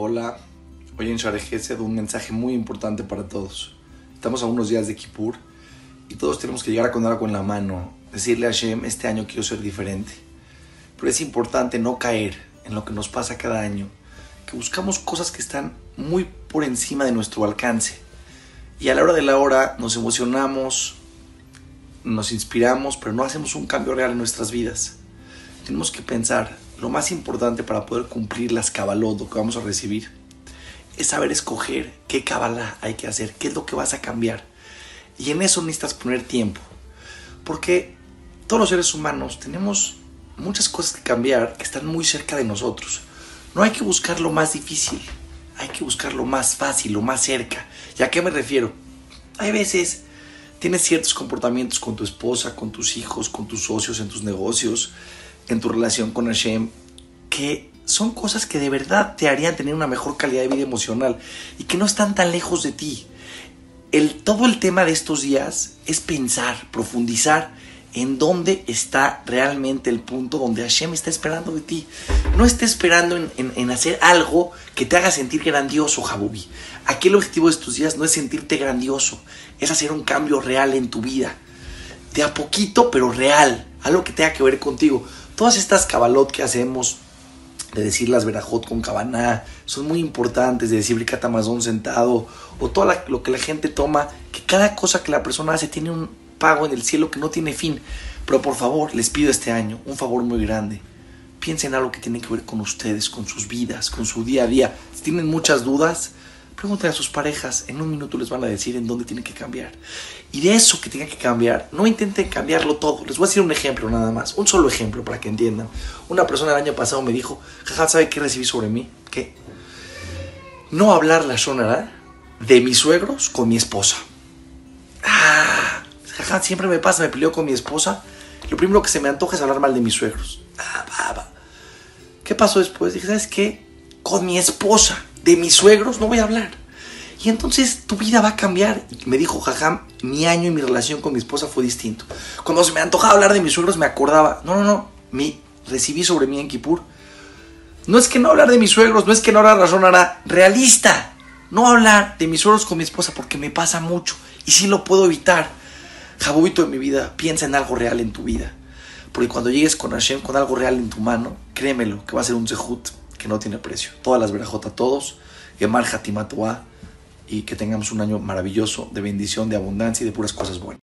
Hoy en Share Gesed un mensaje muy importante para todos. Estamos a unos días de Kippur y todos tenemos que llegar a con algo en la mano, decirle a Hashem, este año quiero ser diferente. Pero es importante no caer en lo que nos pasa cada año, que buscamos cosas que están muy por encima de nuestro alcance. Y a la hora de la hora nos emocionamos, nos inspiramos, pero no hacemos un cambio real en nuestras vidas. Tenemos que pensar, lo más importante para poder cumplir las cabalot, lo que vamos a recibir, es saber escoger qué cabala hay que hacer, qué es lo que vas a cambiar. Y en eso necesitas poner tiempo. Porque todos los seres humanos tenemos muchas cosas que cambiar que están muy cerca de nosotros. No hay que buscar lo más difícil, hay que buscar lo más fácil, lo más cerca. ¿Y a qué me refiero? Hay veces tienes ciertos comportamientos con tu esposa, con tus hijos, con tus socios, en tus negocios, en tu relación con Hashem, que son cosas que de verdad te harían tener una mejor calidad de vida emocional y que no están tan lejos de ti. El, todo el tema de estos días es pensar, profundizar en dónde está realmente el punto donde Hashem está esperando de ti. No está esperando en, en hacer algo que te haga sentir grandioso, Jabubi. Aquí el objetivo de estos días no es sentirte grandioso, es hacer un cambio real en tu vida. De a poquito, pero real. Algo que tenga que ver contigo. Todas estas cabalot que hacemos, de decir las verajot con cabana, son muy importantes, de decir bricatamazón sentado, o todo lo que la gente toma, que cada cosa que la persona hace tiene un pago en el cielo que no tiene fin. Pero por favor, les pido este año un favor muy grande. Piensen en algo que tiene que ver con ustedes, con sus vidas, con su día a día. Si tienen muchas dudas, pregúntenle a sus parejas. En un minuto les van a decir en dónde tienen que cambiar. Y de eso que tienen que cambiar, no intenten cambiarlo todo. Les voy a decir un ejemplo nada más. Un solo ejemplo para que entiendan. Una persona el año pasado me dijo, jaja, ¿sabe qué recibí sobre mí? ¿Qué? No hablar la sonará de mis suegros con mi esposa. Ah, jaja, siempre me pasa, me peleo con mi esposa. Lo primero que se me antoja es hablar mal de mis suegros. Ah, va, va. ¿Qué pasó después? Dije, ¿sabes qué? Con mi esposa, de mis suegros, no voy a hablar. Y entonces tu vida va a cambiar. Me dijo, jajam, mi año y mi relación con mi esposa fue distinto. Cuando se me antojaba hablar de mis suegros, me acordaba, no, no, no, me recibí sobre mí en Kipur. No es que no hablar de mis suegros, no es que no hablar razón, hará realista. No hablar de mis suegros con mi esposa porque me pasa mucho y sí lo puedo evitar. Jabubito de mi vida, piensa en algo real en tu vida. Porque cuando llegues con Hashem, con algo real en tu mano, créemelo, que va a ser un zehut que no tiene precio. Todas las verajot a todos, Gemar Hatimatoa, y que tengamos un año maravilloso de bendición, de abundancia y de puras cosas buenas.